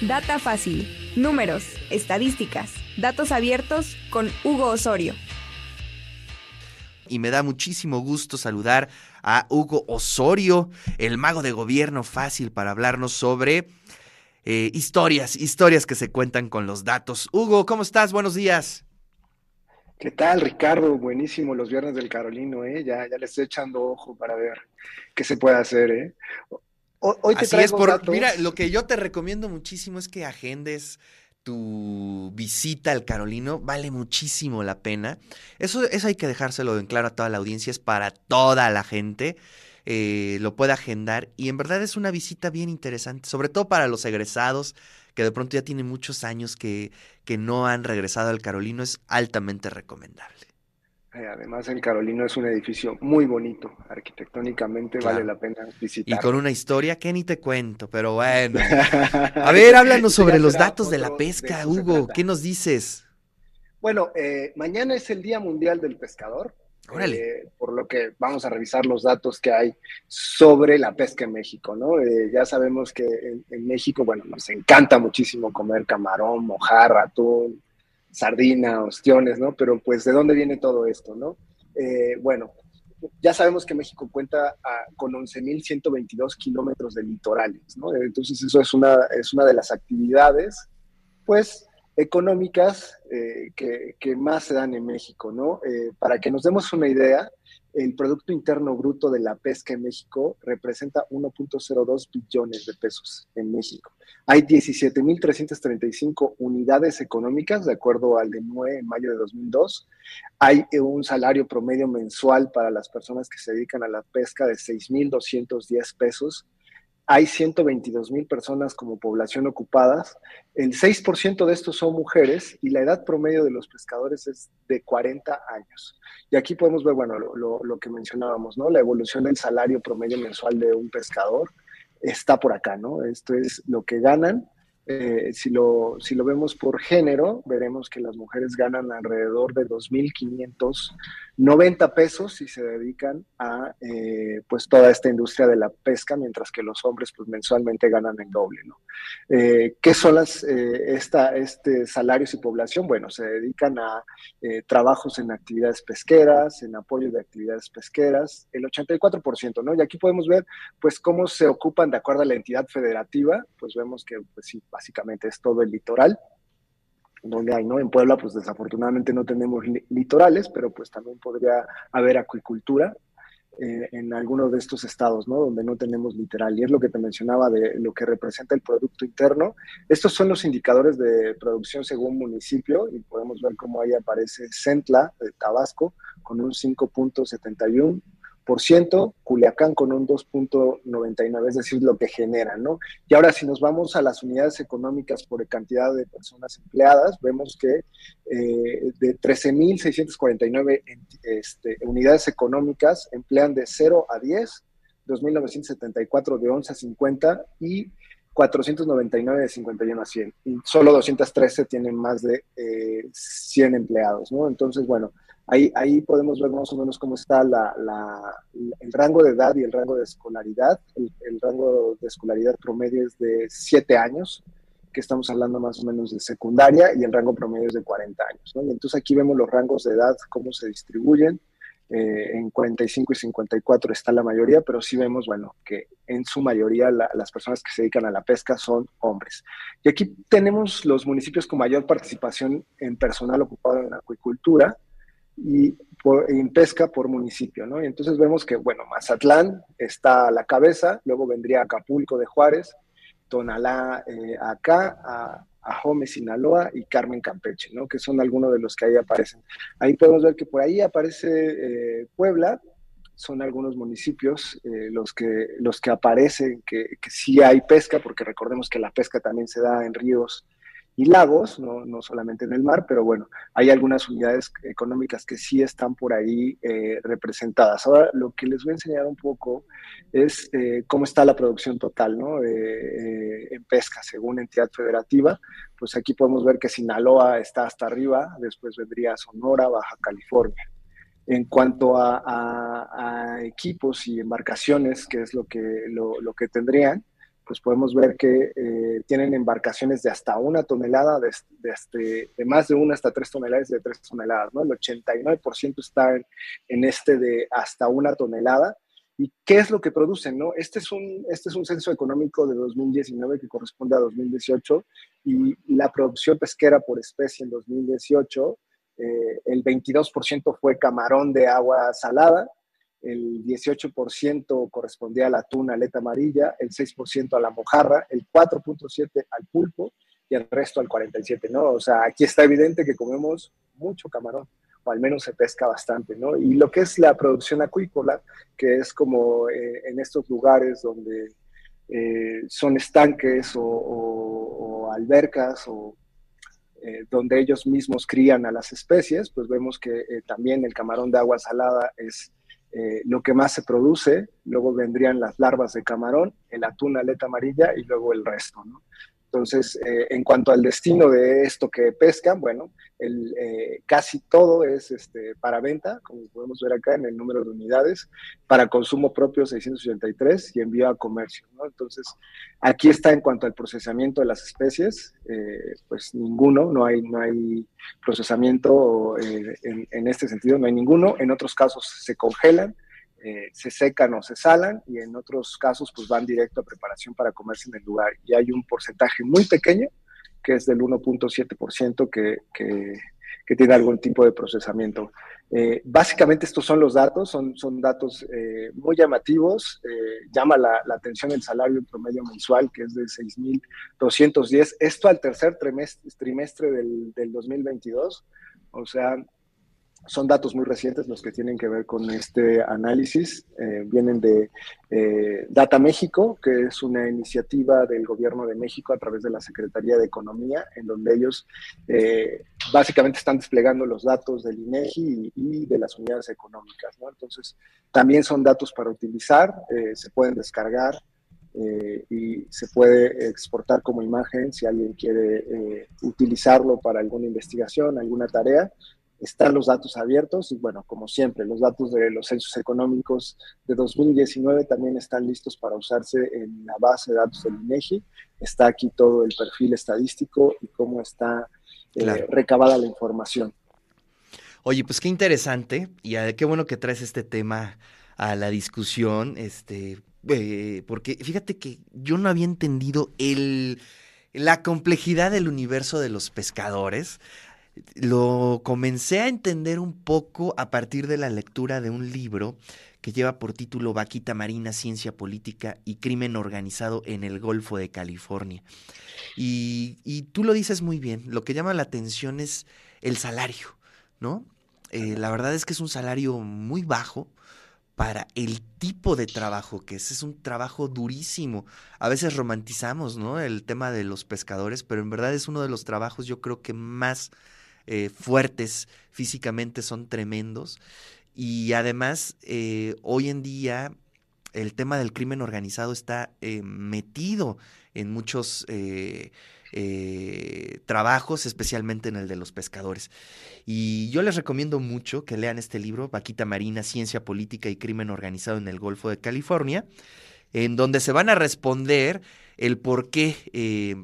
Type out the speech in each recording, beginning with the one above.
Data fácil. Números, estadísticas, datos abiertos con Hugo Osorio. Y me da muchísimo gusto saludar a Hugo Osorio, el mago de gobierno fácil para hablarnos sobre eh, historias, historias que se cuentan con los datos. Hugo, ¿cómo estás? Buenos días. ¿Qué tal, Ricardo? Buenísimo los viernes del Carolino, ¿eh? Ya, ya le estoy echando ojo para ver qué se puede hacer, ¿eh? Hoy te Así es, por, mira, lo que yo te recomiendo muchísimo es que agendes tu visita al Carolino, vale muchísimo la pena. Eso, eso hay que dejárselo en claro a toda la audiencia, es para toda la gente. Eh, lo puede agendar y en verdad es una visita bien interesante, sobre todo para los egresados que de pronto ya tienen muchos años que, que no han regresado al Carolino, es altamente recomendable. Eh, además, el Carolino es un edificio muy bonito, arquitectónicamente vale la pena visitar. Y con una historia que ni te cuento, pero bueno. A ver, háblanos sobre los datos de la pesca, Hugo, ¿qué nos dices? Bueno, eh, mañana es el Día Mundial del Pescador, eh, por lo que vamos a revisar los datos que hay sobre la pesca en México, ¿no? ya sabemos que en, en, México, bueno, nos encanta muchísimo comer camarón, mojarra, atún, sardina, ostiones, ¿no? Pero pues, ¿de dónde viene todo esto, no? Eh, bueno, ya sabemos que México cuenta ah, con 11.122 kilómetros de litorales, ¿no? Entonces, eso es una, es una de las actividades, pues, económicas eh, que, que, más se dan en México, ¿no? Eh, para que nos demos una idea, el Producto Interno Bruto de la pesca en México representa 1.02 billones de pesos en México. Hay 17.335 unidades económicas, de acuerdo al de NUE en mayo de 2002. Hay un salario promedio mensual para las personas que se dedican a la pesca de 6.210 pesos hay 122 mil personas como población ocupadas, el 6% de estos son mujeres y la edad promedio de los pescadores es de 40 años. Y aquí podemos ver, bueno, lo, que mencionábamos, ¿no? La evolución del salario promedio mensual de un pescador está por acá, ¿no? Esto es lo que ganan eh, si, lo, si lo vemos por género, veremos que las mujeres ganan alrededor de 2.590 pesos y se dedican a eh, pues toda esta industria de la pesca, mientras que los hombres pues mensualmente ganan en doble. ¿no? Eh, ¿Qué son las, esta, este salarios y población? Bueno, se dedican a trabajos en actividades pesqueras, en apoyo de actividades pesqueras, el 84%, ¿no? Y aquí podemos ver pues cómo se ocupan de acuerdo a la entidad federativa, pues vemos que pues sí, básicamente es todo el litoral, donde hay, ¿no? En Puebla, pues desafortunadamente no tenemos litorales, pero pues también podría haber acuicultura eh, en algunos de estos estados, ¿no? Donde no tenemos literal. Y es lo que te mencionaba de lo que representa el Producto Interno. Estos son los indicadores de producción según municipio y podemos ver cómo ahí aparece Centla de Tabasco con un 5.71 Culiacán con un 2.99, es decir, lo que genera, ¿no? Y ahora si nos vamos a las unidades económicas por cantidad de personas empleadas, vemos que eh, de 13.649 este, unidades económicas emplean de 0 a 10, 2.974 de 11 a 50 y 499 de 51 a 100. Y solo 213 tienen más de 100 eh, empleados, ¿no? Entonces, bueno, Ahí, ahí podemos ver más o menos cómo está la, el rango de edad y el rango de escolaridad. El, rango de escolaridad promedio es de 7 años, que estamos hablando más o menos de secundaria, y el rango promedio es de 40 años. ¿no? Y entonces aquí vemos los rangos de edad, cómo se distribuyen. Eh, en 45 y 54 está la mayoría, pero sí vemos, bueno, que en su mayoría las personas que se dedican a la pesca son hombres. Y aquí tenemos los municipios con mayor participación en personal ocupado en acuicultura, y en pesca por municipio, ¿no? Y entonces vemos que, bueno, Mazatlán está a la cabeza, luego vendría Acapulco de Juárez, Tonalá eh, acá, a, a Sinaloa y Carmen Campeche, ¿no? Que son algunos de los que ahí aparecen. Ahí podemos ver que por ahí aparece eh, Puebla, son algunos municipios eh, los, que, los que aparecen que, que sí hay pesca, porque recordemos que la pesca también se da en ríos y lagos, no, no, solamente en el mar, pero bueno, hay algunas unidades económicas que sí están por ahí eh, representadas. Ahora, lo que les voy a enseñar un poco es eh, cómo está la producción total, ¿no? Eh, en pesca, según entidad federativa, pues aquí podemos ver que Sinaloa está hasta arriba, después vendría Sonora, Baja California. En cuanto a, equipos y embarcaciones, que es lo que, lo, lo que tendrían, pues podemos ver que eh, tienen embarcaciones de hasta una tonelada, de, este, de, más de una hasta tres toneladas, de tres toneladas, ¿no? El 89% está en, este de hasta una tonelada. ¿Y qué es lo que producen? No? Este, es un, este es un censo económico de 2019 que corresponde a 2018 y la producción pesquera por especie en 2018, eh, el 22% fue camarón de agua salada, el 18% correspondía a la tuna aleta amarilla, el 6% a la mojarra, el 4.7% al pulpo y el resto al 47%, ¿no? O sea, aquí está evidente que comemos mucho camarón, o al menos se pesca bastante, ¿no? Y lo que es la producción acuícola, que es como eh, en estos lugares donde eh, son estanques o, albercas o eh, donde ellos mismos crían a las especies, pues vemos que también el camarón de agua salada es eh, lo que más se produce, luego vendrían las larvas de camarón, el atún aleta amarilla y luego el resto, ¿no? Entonces, eh, en cuanto al destino de esto que pescan, bueno, el, eh, casi todo es este, para venta, como podemos ver acá en el número de unidades, para consumo propio 683 y envío a comercio. ¿no? Entonces, aquí está en cuanto al procesamiento de las especies, eh, pues ninguno, no hay, no hay procesamiento en, en este sentido, no hay ninguno. En otros casos se congelan eh, se secan o se salan y en otros casos pues van directo a preparación para comerse en el lugar. Y hay un porcentaje muy pequeño, que es del 1.7% que, que, que, tiene algún tipo de procesamiento. Eh, básicamente estos son los datos, son, son datos eh, muy llamativos. llama la, atención el salario promedio mensual, que es de 6.210. Esto al tercer trimestre, trimestre del, del 2022. O sea, son datos muy recientes los que tienen que ver con este análisis. Eh, vienen de eh, Data México, que es una iniciativa del gobierno de México a través de la Secretaría de Economía, en donde ellos eh, básicamente están desplegando los datos del INEGI y, de las unidades económicas. Entonces, también son datos para utilizar, se pueden descargar. y se puede exportar como imagen si alguien quiere utilizarlo para alguna investigación, alguna tarea, están los datos abiertos y bueno, como siempre, los datos de los censos económicos de 2019 también están listos para usarse en la base de datos del INEGI. Está aquí todo el perfil estadístico y cómo está eh, recabada la información. Oye, pues qué interesante y ah, qué bueno que traes este tema a la discusión, este, eh, porque fíjate que yo no había entendido el, la complejidad del universo de los pescadores lo comencé a entender un poco a partir de la lectura de un libro que lleva por título Vaquita Marina, Ciencia Política y Crimen Organizado en el Golfo de California. Y, tú lo dices muy bien, lo que llama la atención es el salario, ¿no? Eh, la verdad es que es un salario muy bajo para el tipo de trabajo que es. Es un trabajo durísimo. A veces romantizamos, ¿no? El tema de los pescadores, pero en verdad es uno de los trabajos yo creo que más eh, fuertes físicamente, son tremendos. Y además, eh, hoy en día el tema del crimen organizado está eh, metido en muchos trabajos, especialmente en el de los pescadores. Y yo les recomiendo mucho que lean este libro, Vaquita Marina, Ciencia Política y Crimen Organizado en el Golfo de California, en donde se van a responder el por qué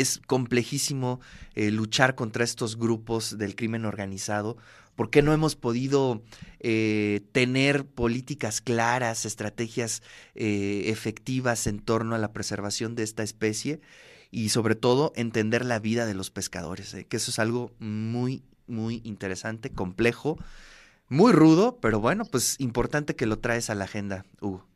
es complejísimo eh, luchar contra estos grupos del crimen organizado. ¿Por qué no hemos podido eh, tener políticas claras, estrategias eh, efectivas en torno a la preservación de esta especie? Y sobre todo entender la vida de los pescadores, que eso es algo muy, muy interesante, complejo, muy rudo, pero bueno, pues importante que lo traes a la agenda, Hugo.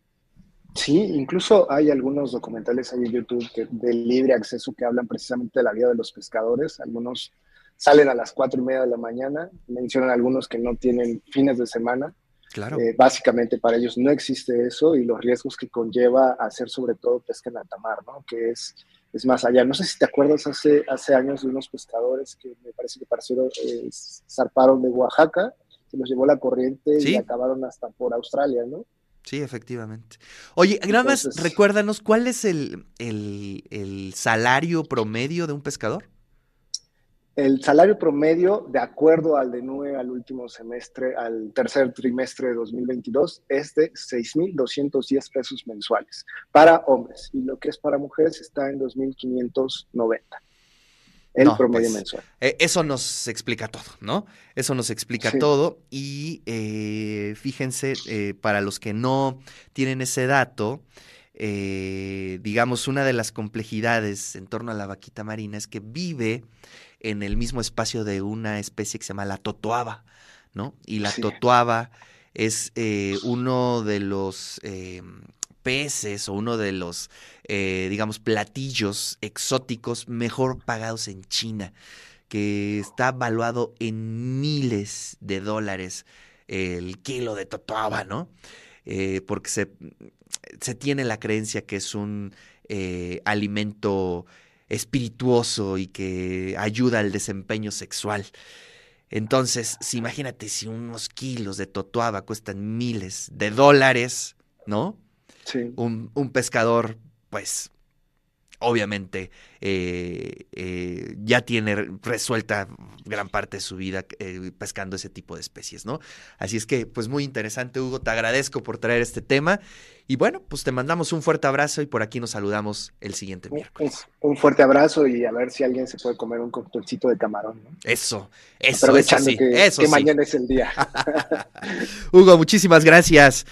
Sí, incluso hay algunos documentales ahí en YouTube de libre acceso que hablan precisamente de la vida de los pescadores. Algunos salen a las cuatro y media de la mañana, mencionan algunos que no tienen fines de semana. Claro. Eh, básicamente para ellos no existe eso y los riesgos que conlleva hacer sobre todo pesca en alta mar, ¿no? Que es, es más allá. No sé si te acuerdas hace, hace años de unos pescadores que me parece que parecieron, eh, zarparon de Oaxaca, se los llevó la corriente y acabaron hasta por Australia, ¿no? Sí, efectivamente. Oye, nada más recuérdanos, ¿cuál es el, el, salario promedio de un pescador? El salario promedio, de acuerdo al de NUE al último semestre, al tercer trimestre de 2022, es de 6.210 pesos mensuales para hombres y lo que es para mujeres está en 2.590 el promedio pues, mensual. Eh, eso nos explica todo, ¿no? Eso nos explica todo y eh, fíjense, eh, para los que no tienen ese dato, digamos, una de las complejidades en torno a la vaquita marina es que vive en el mismo espacio de una especie que se llama la totoaba, ¿no? Y la totoaba es uno de los peces o uno de los, eh, digamos, platillos exóticos mejor pagados en China, que está valuado en miles de dólares el kilo de totoaba, ¿no? porque se, se, tiene la creencia que es un alimento espirituoso y que ayuda al desempeño sexual. Entonces, imagínate si unos kilos de totoaba cuestan miles de dólares, ¿no? Sí. Un, un pescador, pues, obviamente eh, eh, ya tiene resuelta gran parte de su vida eh, pescando ese tipo de especies, ¿no? Así es que, pues muy interesante, Hugo, te agradezco por traer este tema. Y bueno, pues te mandamos un fuerte abrazo y por aquí nos saludamos el siguiente miércoles. Un, fuerte abrazo y a ver si alguien se puede comer un coctelcito de camarón. ¿no? Eso, eso, eso sí, que, eso mañana es el día. Hugo, muchísimas gracias.